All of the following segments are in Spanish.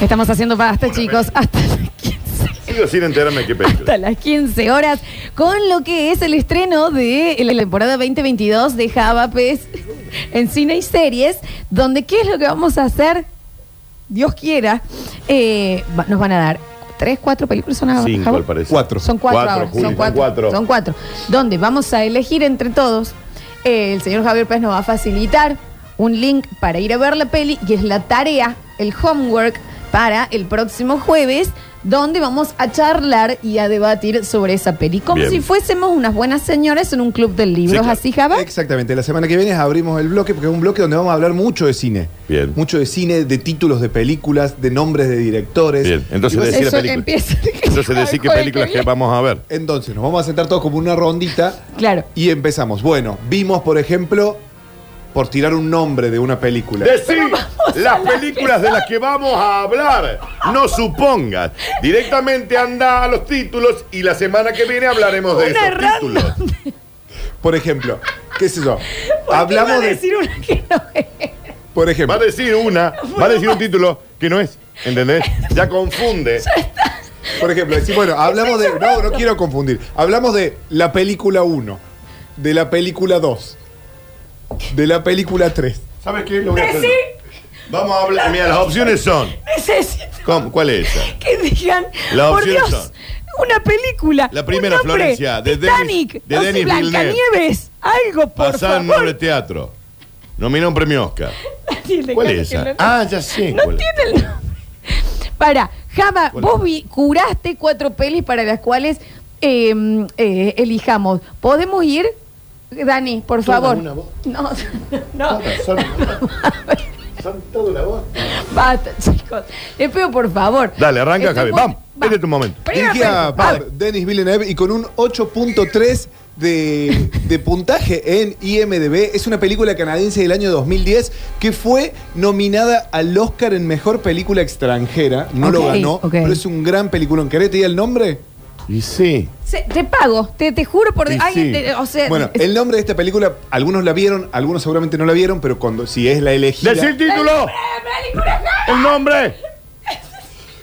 Estamos haciendo basta, chicos, hasta las 15, Sigo sin enterarme qué película. hasta las 15 horas con lo que es el estreno de la temporada 2022 de Javapes en cine y series, donde ¿qué es lo que vamos a hacer? Dios quiera, eh, va- nos van a dar tres, cuatro películas. ¿Son ahora, Cinco, Java? al parecer. Cuatro. Son cuatro, Cuatro, ahora, Juli, son son cuatro, cuatro. Son cuatro. Donde vamos a elegir entre todos. eh, el señor Javier Pérez nos va a facilitar un link para ir a ver la peli y es la tarea, el homework para el próximo jueves, donde vamos a charlar y a debatir sobre esa peli. Como Bien. si fuésemos unas buenas señoras en un club del libro. Sí, claro. así, Java? Exactamente, la semana que viene abrimos el bloque porque es un bloque donde vamos a hablar mucho de cine. Bien. Mucho de cine, de títulos de películas, de nombres de directores. Bien, entonces Y vas a- decir la Eso película. empieza. Entonces decir qué películas que vamos a ver. Entonces nos vamos a sentar todos como una rondita Claro. y empezamos. Bueno, vimos, por ejemplo, por tirar un nombre de una película. Decir las películas de las que vamos a hablar. No supongas. Directamente anda a los títulos y la semana que viene hablaremos de Una esos random. títulos. Por ejemplo, ¿qué es eso? ¿Por qué Hablamos iba a de. decir una que no es? Por Va ejemplo, a decir una, va a decir un título que no es. ¿Entendés? Ya confunde. por ejemplo, decir, bueno, hablamos de. No, no quiero confundir. Hablamos de la película 1, de la película 2, de la película 3. ¿Sabes qué? Lo voy a hacer. Vamos a hablar. Mira, las opciones son. necesito ¿Cómo? ¿Cuál es esa? que digan, Las por opciones Dios, son- una película. La primera, un nombre, Florencia, de Titanic, Denis- de no Denis. Blancanieves, algo, por Pasar en favor. noble teatro. Nomina un premio Oscar. Dile, ¿Cuál es esa? no- Ah, ya sé. No cuál tiene el nombre. Para, Java, ¿Cuál vos vi- curaste cuatro pelis para las cuales eh, eh, elijamos. ¿Podemos ir? Dani, por Toda favor. una voz. No, no. Son, son todo la voz. Basta, chicos. Les pido, por favor. Dale, arranca, Estoy Javi. muy- Vamos, Va. este es tu momento. Primera Dirigida película. A por ver, Denis Villeneuve y con un 8.3 de, de puntaje en IMDB. Es una película canadiense del año 2010 que fue nominada al Oscar en Mejor Película Extranjera. No lo Ok, ganó, ok. pero es un gran película. ¿Querés te diga el nombre? Y sí. se- te pago, te, te juro por... Y ay, sí. te- o sea, Bueno, el nombre de esta película, algunos la vieron, algunos seguramente no la vieron, pero cuando si es la elegida... ¡Decí el título! ¡El nombre!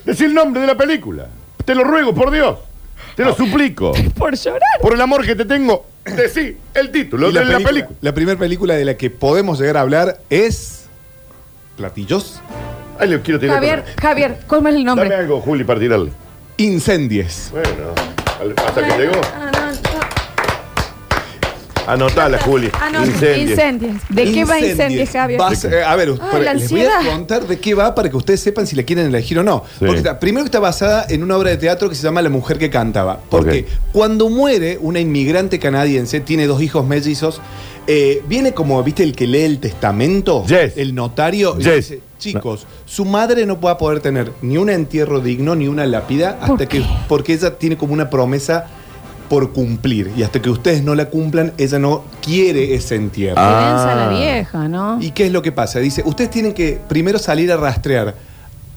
¡Decí el nombre de la película! Te lo ruego, por Dios. Te lo suplico. por llorar. Por el amor que te tengo, decí el título Y de la película. la primera película de la que podemos llegar a hablar es... Platillos. Ay, le quiero tirar. Javier, Javier, ¿cómo es el nombre? Dame algo, Juli, para tirarle. Incendies. Bueno, hasta que llegó. No, no. Anotala, Juli. Ah, no, Incendios. incendios. ¿De qué va incendios, Javier? Vas, eh, a ver, Ay, para- la les voy a ansiedad. contar de qué va para que ustedes sepan si la quieren elegir o no. Sí. Porque está- primero que está basada en una obra de teatro que se llama La mujer que cantaba. Porque Ok. cuando muere una inmigrante canadiense, tiene dos hijos mellizos, eh, viene como, ¿viste el que lee el testamento? Yes. El notario. y Yes. dice, chicos, su madre no va a poder tener ni un entierro digno ni una lápida ¿Por hasta que, porque ella tiene como una promesa por cumplir. Y hasta que ustedes no la cumplan, ella no quiere ese entierro. Ah. Densa la vieja, ¿no? ¿Y qué es lo que pasa? Dice, ustedes tienen que primero salir a rastrear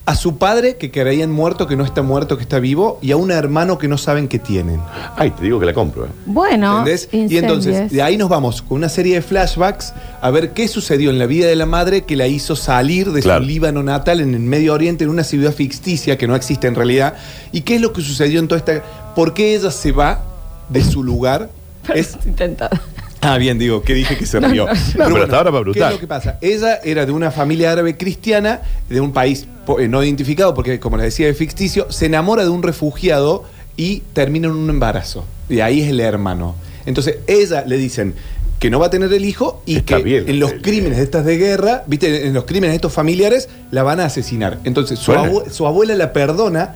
a su padre que creían muerto, que no está muerto, que está vivo, y a un hermano que no saben que tienen. Ay, te digo que la compro. eh. Bueno, ¿Entendés? Y entonces, de ahí nos vamos con una serie de flashbacks a ver qué sucedió en la vida de la madre que la hizo salir de Claro. su Líbano natal en el Medio Oriente, en una ciudad ficticia que no existe en realidad. ¿Y qué es lo que sucedió en toda esta... ¿Por qué ella se va de su lugar? Es, Intentado. Ah, bien, digo, que dije que se rió. no, no. pero hasta ahora va brutal. ¿Qué es lo que pasa? Ella era de una familia árabe cristiana, de un país eh, no identificado, porque como les decía, es ficticio, se enamora de un refugiado y termina en un embarazo. Y ahí es el hermano. Entonces, ella le dicen que no va a tener el hijo y Está que bien, en los el- crímenes de estas de guerra, viste, en los crímenes de estos familiares, la van a asesinar. Entonces, su, su abuela la perdona,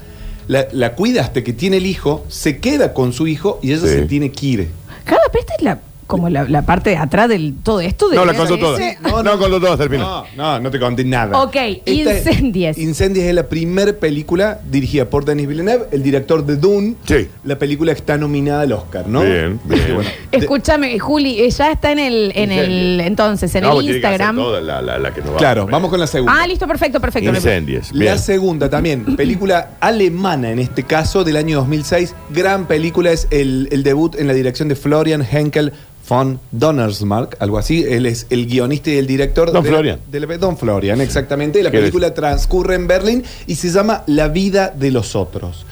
la, la cuida hasta que tiene el hijo, se queda con su hijo y ella Sí. se tiene que ir. Cada esta es la, como la, la parte de atrás del todo esto. De No, la contó toda. No, No, no. contó toda hasta el final. No, no, no te conté nada. Ok, Incendies. Incendies es la primera película dirigida por Denis Villeneuve, el director de Dune. Sí. La película que está nominada al Oscar, ¿no? Bien, bueno, de- Escúchame, Juli, eh, ya está en el, en el, entonces, en No, el que Instagram. toda la, la- la que nos va claro, vamos con la segunda. Ah, listo, perfecto, perfecto. Incendies. La segunda también, película alemana en este caso, del año 2006. Gran película, es el, el debut en la dirección de Florian Henkel von Donnersmarck, algo así. Él es el guionista y el director Don de la- Florian. de la- Don Florian, exactamente. La ¿Qué película transcurre en Berlín y se llama La vida de los otros.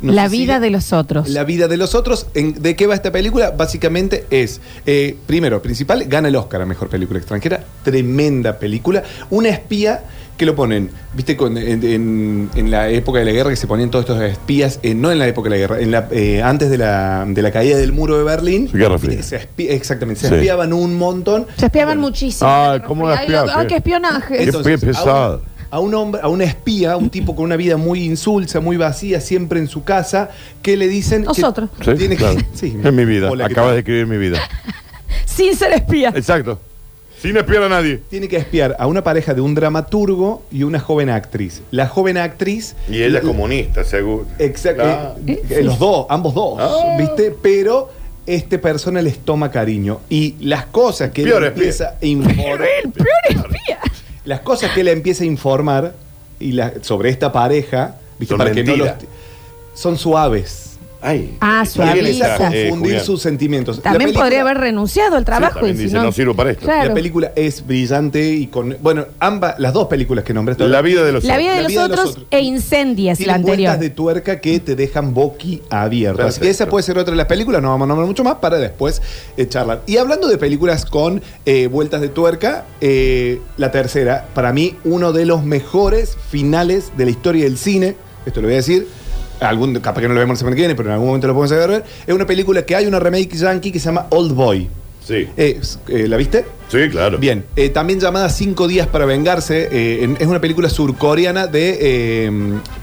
No la si- vida de los otros. La vida de los otros. ¿En- ¿De qué va esta película? Básicamente es, eh, primero, principal, gana el Oscar a Mejor Película Extranjera. Tremenda película. Una espía que lo ponen, viste, con- en, en- en la época de la guerra que se ponían todos estos espías, eh, no en la época de la guerra, en la, eh, antes de la, de la caída del muro de Berlín. Guerra Fría. Se espía- exactamente, se Sí. espiaban un montón. Se espiaban Bueno, muchísimo. Ay, ¿cómo espiar? Ay, qué espionaje. Qué entonces, pesado. A, un, un hombre, a una espía, un tipo con una vida muy insulsa, muy vacía, siempre en su casa, que le dicen. que Nosotros. Sí, tiene que- claro. sí. Es mi vida. Hola, ¿qué Acabas tal? de escribir mi vida. Sin ser espía. Exacto. Sin espiar a nadie. Tiene que espiar a una pareja de un dramaturgo y una joven actriz. La joven actriz. Y ella es comunista, seguro. Exacto. Claro. eh, eh, los dos, ambos dos, Ah. ¿viste? Pero este persona les toma cariño. Y las cosas que él Peor espía. empieza a informar. El peor espía. Las cosas que él empieza a informar y la- sobre esta pareja, ¿viste? Son Para que no los- son suaves. Ay. Ah, suaviza. Eh, confundir sus sentimientos. También película- podría haber renunciado al trabajo. y si dice, no sirvo para esto. Claro. La película es brillante y con. Bueno, ambas, las dos películas que nombraste. La vida de los La otros. vida de, La los, vida de los otros e incendias la anterior. vueltas de tuerca que te dejan boqui abierto. Así que esa puede ser otra de las películas, no vamos a nombrar mucho más para después eh, charlar. Y hablando de películas con eh, vueltas de tuerca, eh, la tercera, para mí, uno de los mejores finales de la historia del cine. Esto lo voy a decir. Algún, capaz que no lo vemos la semana que viene, pero en algún momento lo podemos ver. Es una película que hay una remake yankee que se llama Old Boy. Sí. Eh, eh, ¿La viste? Sí, claro. Bien, eh, también llamada Cinco días para vengarse, eh, en- es una película surcoreana de eh,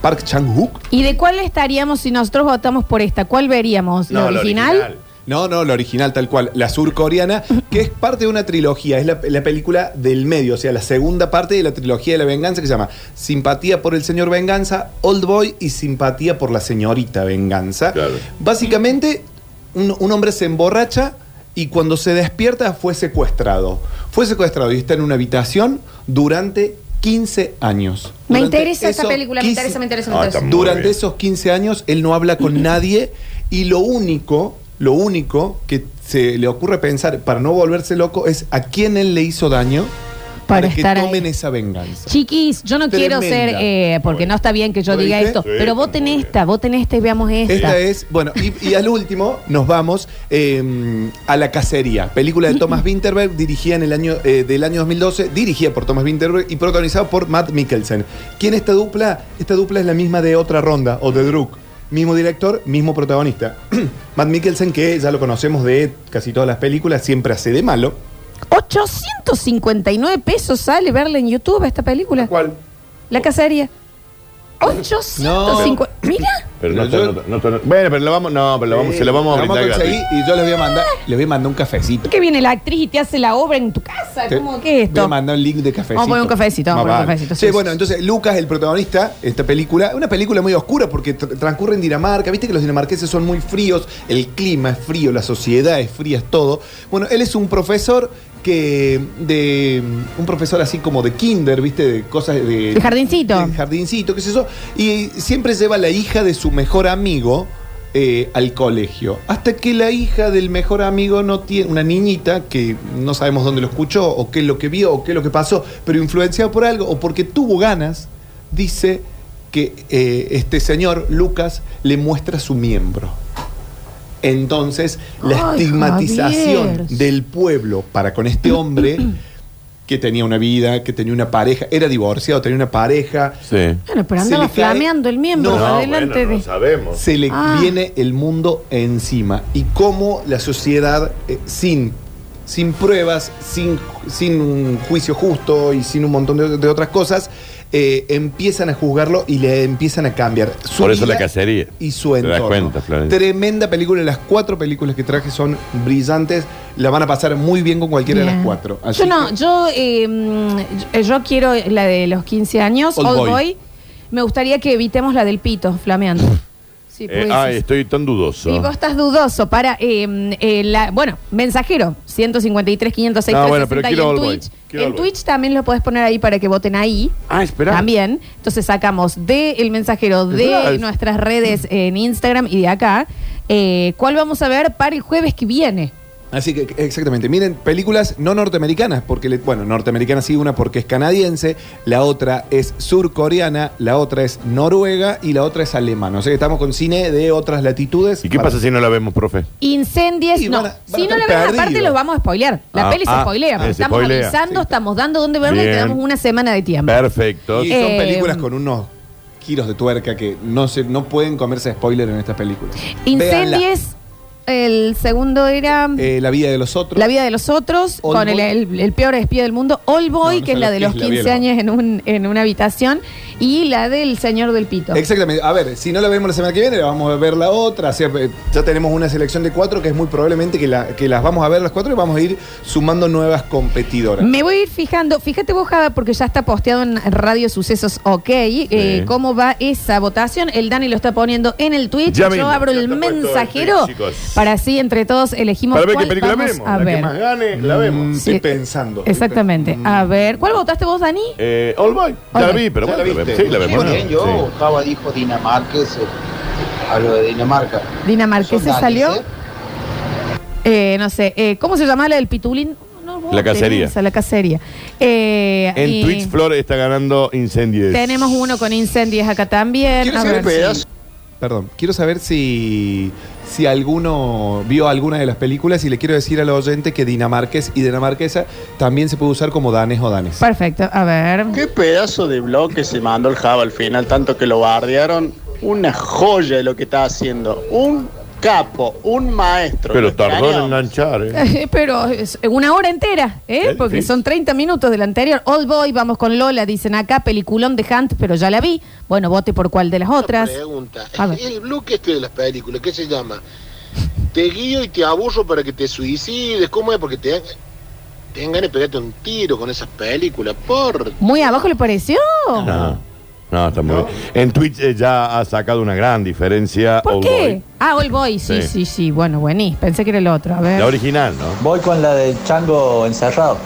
Park Chang-wook. ¿Y de cuál estaríamos si nosotros votamos por esta? ¿Cuál veríamos? ¿La No, la original? No, no, la original tal cual, la surcoreana, que es parte de una trilogía, es la, la película del medio, o sea, la segunda parte de la trilogía de la venganza que se llama Simpatía por el señor Venganza, Old Boy y Simpatía por la señorita Venganza. Claro. Básicamente, un, un hombre se emborracha y cuando se despierta fue secuestrado. Fue secuestrado y está en una habitación durante 15 años. Me Durante interesa esta esos película, me 15 interesa, me interesa, me Ah, interesa. durante bien. esos 15 años él no habla con nadie y lo único, lo único que se le ocurre pensar para no volverse loco es a quién él le hizo daño Para para, que ahí. tomen esa venganza. Chiquis, yo no quiero ser, eh, porque no está bien que yo ¿Lo diga esto, Sí, pero voten esta, voten esta y veamos esta. Esta es, bueno, y, y al último nos vamos eh, a La Cacería, película de Thomas Winterberg, dirigida en el año eh, del año 2012, dirigida por Thomas Winterberg y protagonizada por Matt Mikkelsen. ¿Quién esta dupla? Esta dupla es la misma de otra ronda, o de Druk. Mismo director, mismo protagonista. Matt Mikkelsen, que ya lo conocemos de casi todas las películas, siempre hace de malo. 859 pesos sale verla en YouTube esta película. ¿Cuál? La cacería. 850. Mira. Pero no, Pero está- no está- no está- Bueno, pero la vamos, no, pero la vamos, se la vamos a brindar conseguir y yo les voy a mandar, les voy a mandar un cafecito. Que viene la actriz y te hace la obra en tu casa. Te- ¿Cómo que es Voy a esto? mandar un link de cafecito. Vamos a poner un cafecito, vamos a poner un vale. cafecito, Sí, sí, bueno, sí. entonces Lucas, el protagonista, esta película, una película muy oscura porque tr- transcurre en Dinamarca. Viste que los dinamarqueses son muy fríos, el clima es frío, la sociedad es fría, es todo. Bueno, él es un profesor que de un profesor así como de kinder, viste, de cosas de De jardincito. de jardincito, qué es eso, y siempre lleva a la hija de su mejor amigo eh, al colegio. Hasta que la hija del mejor amigo no tiene, una niñita que no sabemos dónde lo escuchó, o qué es lo que vio, o qué es lo que pasó, pero influenciado por algo, o porque tuvo ganas, dice que eh, este señor, Lucas, le muestra su miembro. Entonces, la Ay, estigmatización Javier. del pueblo para con este hombre que tenía una vida, que tenía una pareja, era divorciado, tenía una pareja, Sí. Bueno, pero Se andaba le cae- flameando el miembro No, adelante bueno, no de. sabemos. se le Ah. viene el mundo encima. Y cómo la sociedad, eh, sin, sin pruebas, sin, sin un juicio justo y sin un montón de, de otras cosas, eh, empiezan a juzgarlo y le empiezan a cambiar. Su Por eso vida la cacería. Y su Te das entorno. cuenta, Florencia. Tremenda película. Las cuatro películas que traje son brillantes. La van a pasar muy bien con cualquiera de las cuatro. Así Yo no, que- yo, eh, yo, yo quiero la de los 15 años, Old Old, Boy. Boy. Me gustaría que evitemos la del pito flameando. Sí, Eh, ay, sí. estoy tan dudoso. Y vos estás dudoso para, eh, eh, la, bueno, mensajero, 153, 506, No, bueno, pero 360 quiero y en Boy, Twitch. quiero en Boy. Twitch también lo podés poner ahí para que voten ahí. Ah, espera. También. Entonces sacamos de el mensajero de nuestras redes en Instagram y de acá. eh, ¿Cuál vamos a ver para el jueves que viene? Así que, exactamente. Miren, películas no norteamericanas, porque, le- bueno, norteamericana sí, una porque es canadiense, la otra es surcoreana, la otra es noruega y la otra es alemana. O sea que estamos con cine de otras latitudes. ¿Y qué Para- pasa si no la vemos, profe? Incendies, Y no. van a- van a si no estar la ven aparte, perdidos. los vamos a spoilear. La Ah, peli se ah, spoilea. eh, se estamos spoilea. avisando, Sí. estamos dando dónde verla y te Bien. damos una semana de tiempo. Perfecto. Y son Eh, películas con unos giros de tuerca que no se, no pueden comerse spoiler en estas películas. Véanla. Incendies, el segundo era Eh, la vida de los otros. La vida de los otros, con el, Boy. el- el peor espía del mundo, All Boy, No, no que es la de los es la vida 15 de los años en, un, en una habitación, y la del señor del pito. Exactamente. A ver, si no la vemos la semana que viene, vamos a ver la otra. O sea, eh, ya tenemos una selección de cuatro que es muy probablemente que, la- que las vamos a ver las cuatro y vamos a ir sumando nuevas competidoras. Me voy a ir fijando, fíjate vos, Java, porque ya está posteado en Radio Sucesos OK, eh, cómo va esa votación. El Dani lo está poniendo en el Twitch. Ya Yo mismo, abro ya el mensajero Twitch, chicos. Para así entre todos elegimos Para ver qué cuál película vamos vemos. a La ver. que más gane, la Mm, vemos. Estoy pensando. Exactamente. A ver, ¿cuál votaste vos, Dani? Eh, All Boy. Ya All la Boy. vi, pero ¿Ya bueno, la la viste? vemos. Sí, la vemos. Muy bien, yo, Sí. Dijo Dinamarquesa. Hablo de Dinamarca. Dinamarquesa ¿Son salió. daneses? Eh, no sé, eh, ¿cómo se llama la del pitulín? No, vos La cacería. la cacería. Eh, En y Twitch Flor está ganando Incendies. Tenemos uno con incendios acá también. Quiero A ver, pedazo. Perdón, quiero saber si, si alguno vio alguna de las películas y le quiero decir al oyente que dinamarqués y dinamarquesa también se puede usar como danes o danes. Perfecto, a ver. Qué pedazo de bloque se mandó el Java al final, tanto que lo bardearon. Una joya de lo que está haciendo. Un capo, un maestro. Pero Lo tardó en extrañamos. enganchar, ¿eh? Eh, Pero es una hora entera, ¿eh? Porque son 30 minutos del anterior. Old Boy, vamos con Lola, dicen acá, peliculón de Hunt, pero ya la vi. Bueno, vote por cuál de las otras. Pregunta. A ver. El bloque este de las películas, ¿qué se llama? Te guío y te aburro para que te suicides. ¿Cómo es? Porque te dan, te dan ganas de pegarte un tiro con esas películas. Por Muy abajo le pareció. No. No, está muy bien. En Twitch eh, ya ha sacado una gran diferencia. ¿Por All qué? Boy. Ah, Old Boy, sí, Sí. sí, sí. Bueno, buení. Pensé que era el otro. A ver. La original, ¿no? Voy con la del chango encerrado.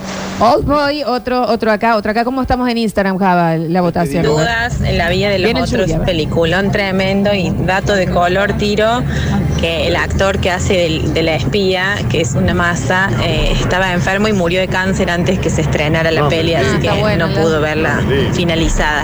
Old Boy, otro, otro acá, otro acá. ¿Cómo estamos en Instagram, Java, la votación? dudas en la vida de los Viene otros Julia, a ver. peliculón tremendo y dato de color tiro que el actor que hace del- de la espía que es una masa eh, estaba enfermo y murió de cáncer antes que se estrenara la No, peli así sí. que bueno, no la- pudo verla Sí. finalizada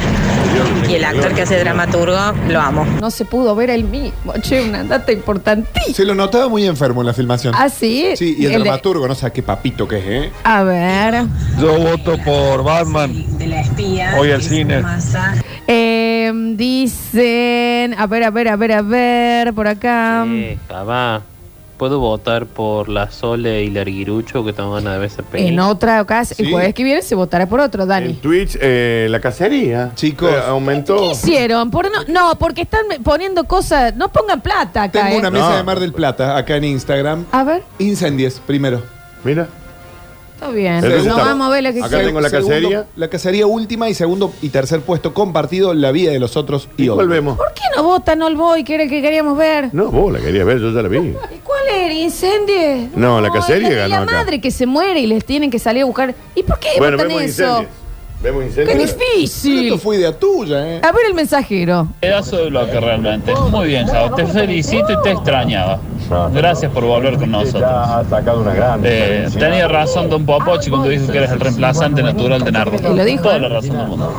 y el actor que hace dramaturgo lo amo No se pudo ver el mismo. Che, una data importantísima. Se lo notaba muy enfermo en la filmación. Ah, sí. Sí, y el, de- dramaturgo, no sé qué papito que es, ¿eh? A ver. Yo voto por Batman. de la espía Hoy al cine. Eh, dicen. A ver, a ver, a ver, a ver. Por acá. Eh, Java, ¿puedo votar por la Sole y Larguirucho que tengo ganas de ver esa peli? En otra ocasión, el Sí. jueves que viene se votará por otro, En Dani. Twitch, eh, la cacería. Chicos. Eh, aumentó. ¿Qué hicieron? Por no, no, porque están poniendo cosas. No pongan plata acá. Tengo eh. una mesa No. de Mar del Plata acá en Instagram. A ver, Incendies, primero. Mira. Está bien. El No vamos a ver la que Acá tengo la Segundo, cacería. La cacería última y segundo y tercer puesto compartido, la vida de los otros y ¿Y cuál otros. vemos? ¿Por qué no votan All Boy, que era el que queríamos ver? No, vos la querías ver, yo ya la vi. ¿Y cuál era? ¿Incendio? No, la cacería es la de ganó la acá. madre que se muere y les tienen que salir a buscar. ¿Y por qué Bueno, votan vemos eso? incendios. Vemos ¡Qué incendios. Pero difícil! esto fue idea tuya, ¿eh? A ver el mensajero. Pedazo de bloque realmente. Muy bien, Java. Te felicito y te extrañaba. Gracias por volver con nosotros. ha sacado una gran Eh, tenía razón Don Popochi cuando dijo que eres el reemplazante natural de Nardo. Y lo dijo, Toda ¿eh? la razón del mundo.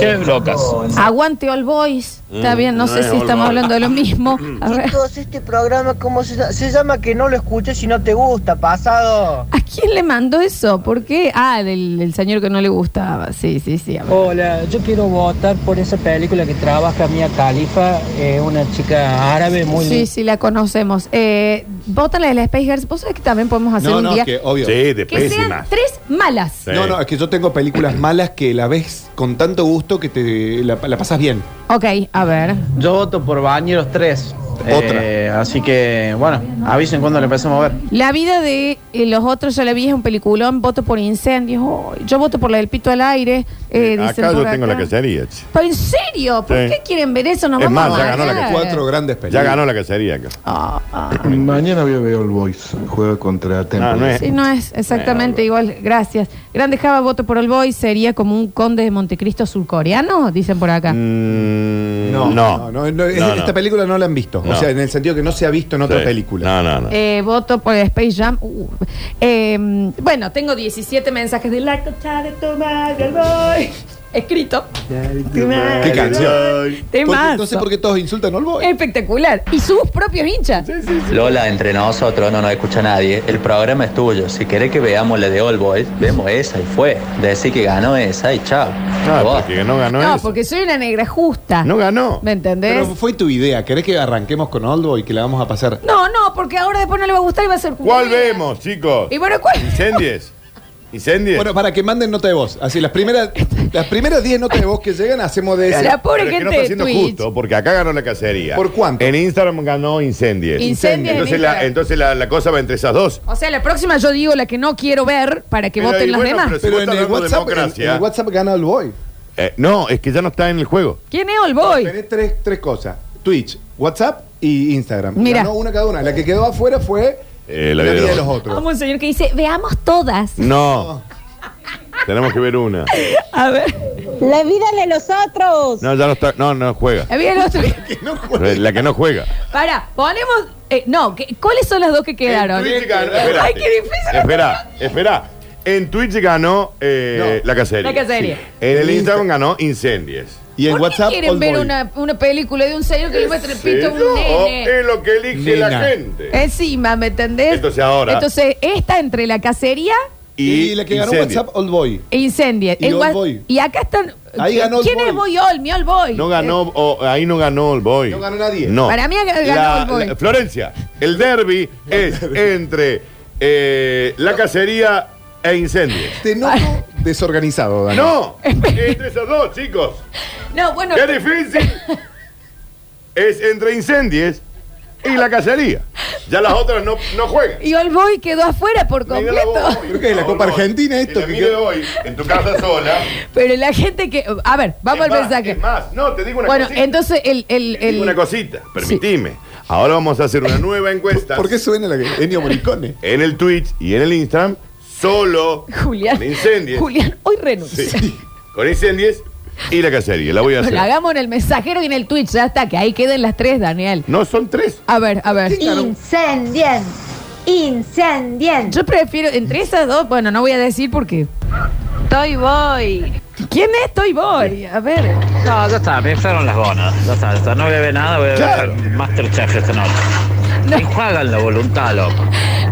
Qué blocas. Aguante All Boys. Está Mm, bien, no, sé si estamos hablando de lo mismo. A ver. Chicos, este programa, ¿cómo se llama? Se llama que no lo escuches si no te gusta, pasado. ¿A quién le mandó eso? ¿Por qué? Ah, del, del señor que no le gustaba. Sí, sí, sí. a ver. Hola, yo quiero votar por esa película que trabaja Mia Khalifa, eh, una chica árabe muy Sí, sí, la conocemos. Eh, votan la de la Space Girls. ¿Vos sabés que también podemos hacer No, un no, día que obvio. Sí, de que sean pésimas. tres malas? Sí. No, no, es que yo tengo películas malas que la ves con tanto gusto que te la, la pasas bien. Ok, a ver. Yo voto por Bañeros 3. Otra. Eh, así que, bueno, avisen cuando le empecemos a ver. La vida de eh, los otros, ya la vi, es un peliculón. Voto por incendios. Yo voto por la del pito al aire. Eh, dicen acá yo por tengo la cacería. che. ¿Pero en serio? ¿Por Sí. qué quieren ver eso? Nos Es vamos más, a ya ganó la bajar. Cuatro grandes Ya películas. ganó la cacería acá. Ah, ah. Mañana voy a ver All Boys. Juega contra Ah, no es. Sí, no es exactamente igual. Gracias. Grande Java, voto por el Boy. ¿Sería como un conde de Montecristo surcoreano? Dicen por acá. Mm, No, no. no, no, no, es- No, no. esta película no la han visto. O sea, en el sentido que no se ha visto en otra Sí. película. No, no, no. Eh, voto por Space Jam. Uh, eh, bueno, tengo 17 mensajes de la cocha de tu madre, boy. Escrito. ¿Qué canción? Temazo. Porque- No sé por qué todos insultan a All Boy. Espectacular. Y sus propios hinchas. Lola, entre nosotros no nos escucha nadie. El programa es tuyo. Si querés que veamos la de All Boys, vemos esa y fue. Decir que ganó esa y chao. Ah, Vos. porque no ganó No, eso. porque soy una negra justa. No ganó. ¿Me entendés? Pero fue tu idea. ¿Querés que arranquemos con Old Boy y que la vamos a pasar? No, no, porque ahora después no le va a gustar y va a ser ¿Cuál vemos, chicos? Y bueno, ¿cuál? ¿Incendies? ¿Incendies? Bueno, para que manden nota de voz. Así, las primeras las primeras 10 notas de voz que llegan, hacemos de ese. La pobre Pero es que gente no está de siendo Twitch. justo, porque acá ganó la cacería. ¿Por cuánto? En Instagram ganó Incendies. Incendies en Entonces, la, Instagram. entonces la, la cosa va entre esas dos. O sea, la próxima yo digo la que no quiero ver para que Pero, voten y las bueno, demás. pero si Pero vos en estás el, dando WhatsApp, en, democracia- en el WhatsApp gana All Boy. Eh, no, es que ya no está en el juego. ¿Quién es All Boy? Tenés tres, tres cosas: Twitch, WhatsApp y Instagram. Mira. Ganó una cada una. La que quedó afuera fue Eh, la, la vida de de los- los otros. Vamos un señor que dice, veamos todas. No. Tenemos que ver una. A ver. La vida de los otros. No, ya no está. No, no juega. Había el otro. La que no juega. Para, ponemos. eh, no, ¿qué- ¿cuáles son las dos que quedaron? En Twitch ganó. espérate. Ay, qué difícil. Espera, espera. En Twitch ganó eh, la cacería. La cacería. Sí. En el Instagram ganó Incendies. Y en ¿Por qué quieren ver una, una película de un señor que le muestra el pito a un nene? Es lo que elige Nena. la gente. Encima, ¿me entendés? Entonces ahora- Entonces, esta entre la cacería Y, la que ganó. WhatsApp, All Boy. e Incendia. Y En Wha- Boy. Y acá están. Ahí ganó ¿Quién Boy. es Boy All? Mi All Boy. No ganó, o- ahí no ganó el boy. No ganó nadie. No. Para mí ganó La- el boy. la- Florencia, el derby es entre eh, la cacería e incendios. Te noto desorganizado, Dani. No, entre esos dos, chicos. No, bueno. Qué difícil. Es entre incendios y la cacería. Ya las otras no, no juegan. Y All Boy quedó afuera por completo. voz. ¿Pero qué es la Copa no. Argentina esto? En que hoy, tu casa sola. Pero la gente que. A ver, vamos Es al más, mensaje. es más, no, te digo una Bueno, cosita. entonces el. el, Te digo el una cosita, permitime. Ahora vamos a hacer una nueva encuesta ¿Por qué suena la que Ennio Morricone? en el Twitch y en el Instagram solo Julián. con incendios. Julián, hoy renuncia. Sí, con incendios y la cacería. La voy a hacer. Lo hagamos en el mensajero y en el Twitch, ya está, que ahí queden las tres, Daniel. No, son tres. A ver, a ver. Incendien. Incendien. Yo prefiero, entre esas dos, bueno, no voy a decir porque. Toy Boy. ¿Quién es Toy Boy? A ver. No, ya está, me inflaron las bonas. Ya está, ya está. No voy a ver nada, voy a Claro. ver Masterchef esta noche. Enjuagan la voluntad, loco.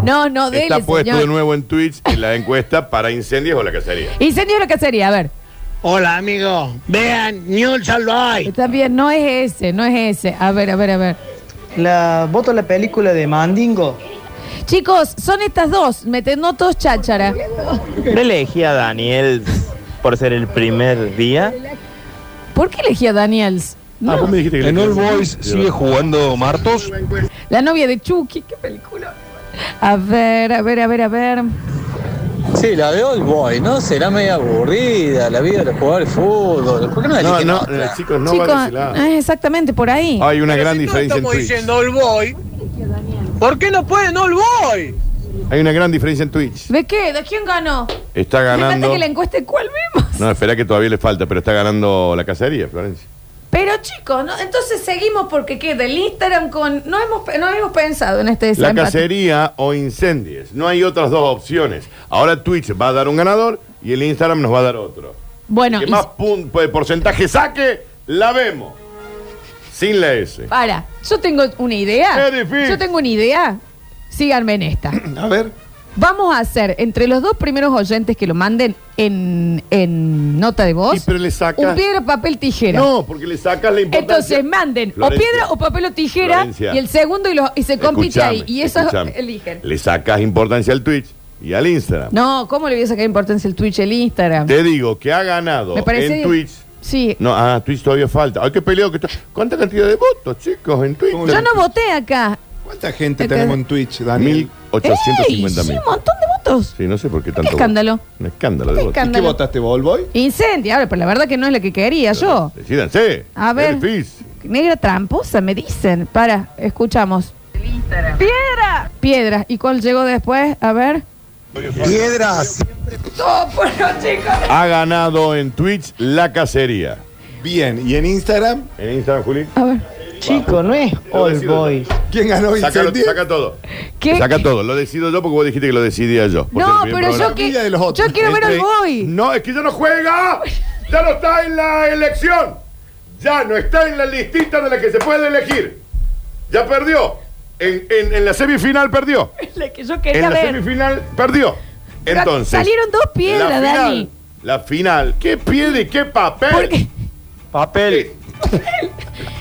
No, no, dele, Está puesto señor. de nuevo en Twitch en la encuesta para incendios o la cacería. Incendio lo que sería, a ver. Hola, amigos. Vean, News Salvay. Está bien, no es ese, no es ese. A ver, a ver, a ver. La voto la película de Mandingo. Chicos, son estas dos. Me te notos cháchara. ¿No elegí a Daniel por ser el primer día? ¿Por qué elegí a Daniels? Ah, vos me dijiste que En All Boys sigue jugando Martos. La novia de Chucky, qué película. A ver, a ver, a ver, a ver. Sí, la de All Boy, ¿no? Será media aburrida, la vida de los jugadores de fútbol. ¿Por qué no No, no, eh, chicos, no Chicos, van a lado. es exactamente por ahí. Hay una gran diferencia en Twitch. All Boy. ¿Por qué no pueden All Boy? Hay una gran diferencia en Twitch. ¿De qué? ¿De quién ganó? Está Me falta ganando. que la encueste cuál vemos. No, espera que todavía le falta, pero está ganando la cacería, Florencia. Pero chicos, ¿no? entonces seguimos porque qué, del Instagram con... No hemos, no hemos pensado en este La desempate. cacería o incendios. No hay otras dos opciones. Ahora Twitch va a dar un ganador y el Instagram nos va a dar otro. Bueno, que y- más pun- pues, porcentaje saque, la vemos. Sin la S. para, yo tengo una idea. Es difícil. Yo tengo una idea. Síganme en esta. A ver. Vamos a hacer entre los dos primeros oyentes que lo manden en, en nota de voz. Y pero le sacas- Un piedra, papel, tijera. No, porque le sacas la importancia. Entonces manden Florencia. o piedra o papel o tijera Florencia. y el segundo y, lo- y se compite Escuchame, ahí. Y eso escuchame. eligen. Le sacas importancia al Twitch y al Instagram. No, ¿cómo le voy a sacar importancia el Twitch, el Instagram? Te digo que ha ganado Me parece- en Twitch. Sí. No, ah, Twitch todavía falta. Ay, qué peleo que está. ¿Cuánta cantidad de votos, chicos, en Twitch? Yo no voté acá. ¿Cuánta gente Acá- tenemos en Twitch, Daniel? 1850 ¡Ey! mil. Un montón de votos. Sí, no sé por qué tanto. ¿Qué escándalo? voto. Un escándalo de ¿Qué votos. escándalo? ¿Qué votaste, vos, All Boy? Incendio, ahora, pero la verdad que no es la que quería yo. Decídanse. A ver. Es difícil. Negra tramposa, me dicen. Para, escuchamos. ¡Piedra! Piedra. ¿Y cuál llegó después? A ver. Piedras. No, bueno, chicos. Ha ganado en Twitch la cacería. Bien, y en Instagram. En Instagram, Juli. A ver. Chico, no es Lo All decido yo. Boys. ¿Quién ganó Sácalo- Incendies? saca todo. ¿Qué? Saca todo. Lo decido yo porque vos dijiste que lo decidía yo. No, el primer pero yo, que, Vida de los otros. yo quiero ver al Entre- boy. No, es que ya no juega. Ya no está en la elección. Ya no está en la listita de la que se puede elegir. Ya perdió. En, en- en la semifinal perdió. La que yo En quería la ver. semifinal perdió. Pero Entonces. salieron dos piedras, la final, Dani. La final. ¿Qué piedra y qué papel? Porque Papel.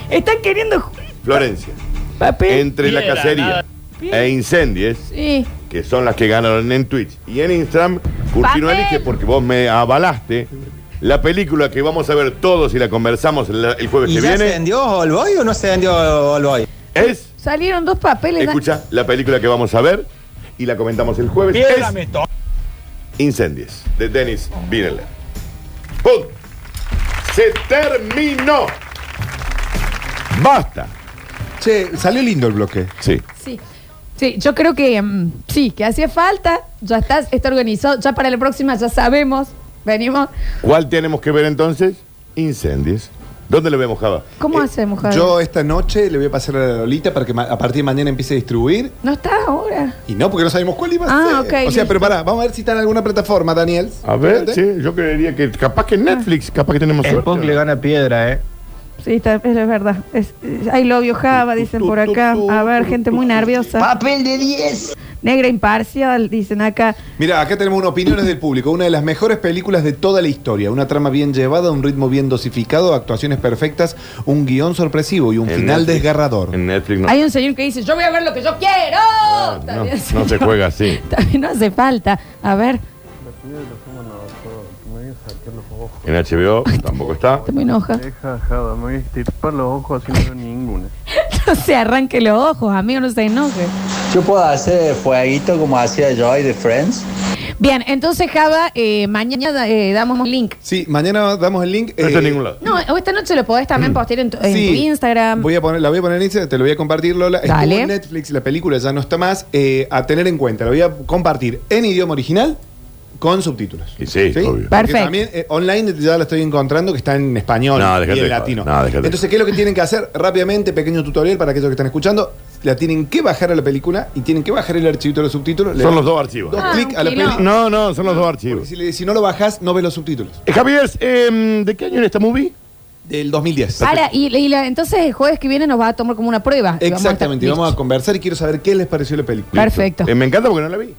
están queriendo Florencia. papel. Entre la Piedra, cacería nada. e incendies, Sí. que son las que ganaron en Twitch y en Instagram, Curtino Papel. elige porque vos me avalaste. La película que vamos a ver todos y la conversamos el, el jueves ¿Y que ya se viene vendió All Boy o no se vendió All Boy? es, Salieron dos papeles. Escucha, la película que vamos a ver y la comentamos el jueves Piedra es me to- Incendies, de Dennis Villeneuve. ¡Pum! Se terminó. Basta. Che, salió lindo el bloque. Sí. Sí. Sí, yo creo que mm, sí, que hacía falta. Ya está, está organizado. Ya para la próxima ya sabemos. Venimos. ¿Cuál tenemos que ver entonces? Incendies. ¿Dónde lo vemos, Java? ¿Cómo hacemos, Javi? Yo esta noche le voy a pasar a la Lolita para que ma- a partir de mañana empiece a distribuir. No está ahora. Y no, porque no sabemos cuál iba a Ah, ser. ok, o sea, listo. pero pará, vamos a ver si está en alguna plataforma, Daniel. A ver, Espérate. sí, yo creería que capaz que en Netflix, capaz que tenemos El le gana piedra, ¿eh? Sí, está, es verdad. Es, hay lobio Java, dicen por acá. A ver, gente muy nerviosa. Papel de 10. Negra imparcial, dicen acá. Mira, acá tenemos unas opiniones del público. Una de las mejores películas de toda la historia. Una trama bien llevada, un ritmo bien dosificado, actuaciones perfectas, un guion sorpresivo y un En final Netflix. desgarrador. En Netflix no. Hay un señor que dice, yo voy a ver lo que yo quiero. Está no, se juega así. También no hace falta. A ver, En HBO tampoco está. te me enoja. Deja, Jada, me voy a estirpar los ojos así no veo ninguna. No se arranque los ojos, amigo, no se enoje. Yo puedo hacer fueguito como hacía Joy de Friends. Bien, entonces, Java, eh, mañana eh, damos un link. Sí, mañana damos el link. No está eh, en ningún lado. No, o esta noche lo podés también postear en tu, en Sí. tu Instagram. Voy a poner, la voy a poner en Instagram, te lo voy a compartir, Lola. Estuvo Dale. en Netflix, la película ya no está más. eh, a tener en cuenta, la voy a compartir en idioma original con subtítulos. Y sí, obvio. Porque Perfecto. También eh, online ya la estoy encontrando que está en español No, y déjate en de latino. joder. No, déjate de Entonces, ¿qué es lo que tienen que hacer? Rápidamente, pequeño tutorial para aquellos que están escuchando. La tienen que bajar a la película y tienen que bajar el archivito de los subtítulos. Le Son dan los dos archivos. Dos Ah, clics a la un kilo. película. No, no, son los dos archivos. Si, le- si no lo bajas, no ves los subtítulos. Eh, Javier, eh, ¿de qué año es esta movie? Del 2010. Para, y, y la- entonces el jueves que viene nos va a tomar como una prueba. Y vamos a estar- Exactamente, y vamos a Listo. conversar y quiero saber qué les pareció la película. Perfecto. Eh, me encanta porque no la vi.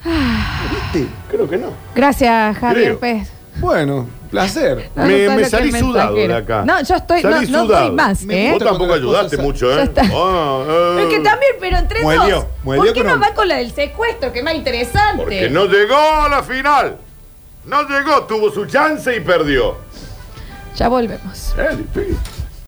¿Viste? Creo que no. Gracias, Javier Creo. Pérez. Bueno, placer. No, me salí sudado de acá. No, yo estoy, no, Salí no sudado. doy más, Me ¿eh? Vos tampoco ayudaste mucho, ¿eh? está. Ah, eh. Es que también, pero entre Muelió, dos. muelió ¿Por qué no un- va con la del secuestro, que es más interesante? Porque no llegó a la final. No llegó, tuvo su chance y perdió. Ya volvemos. Eh, difícil.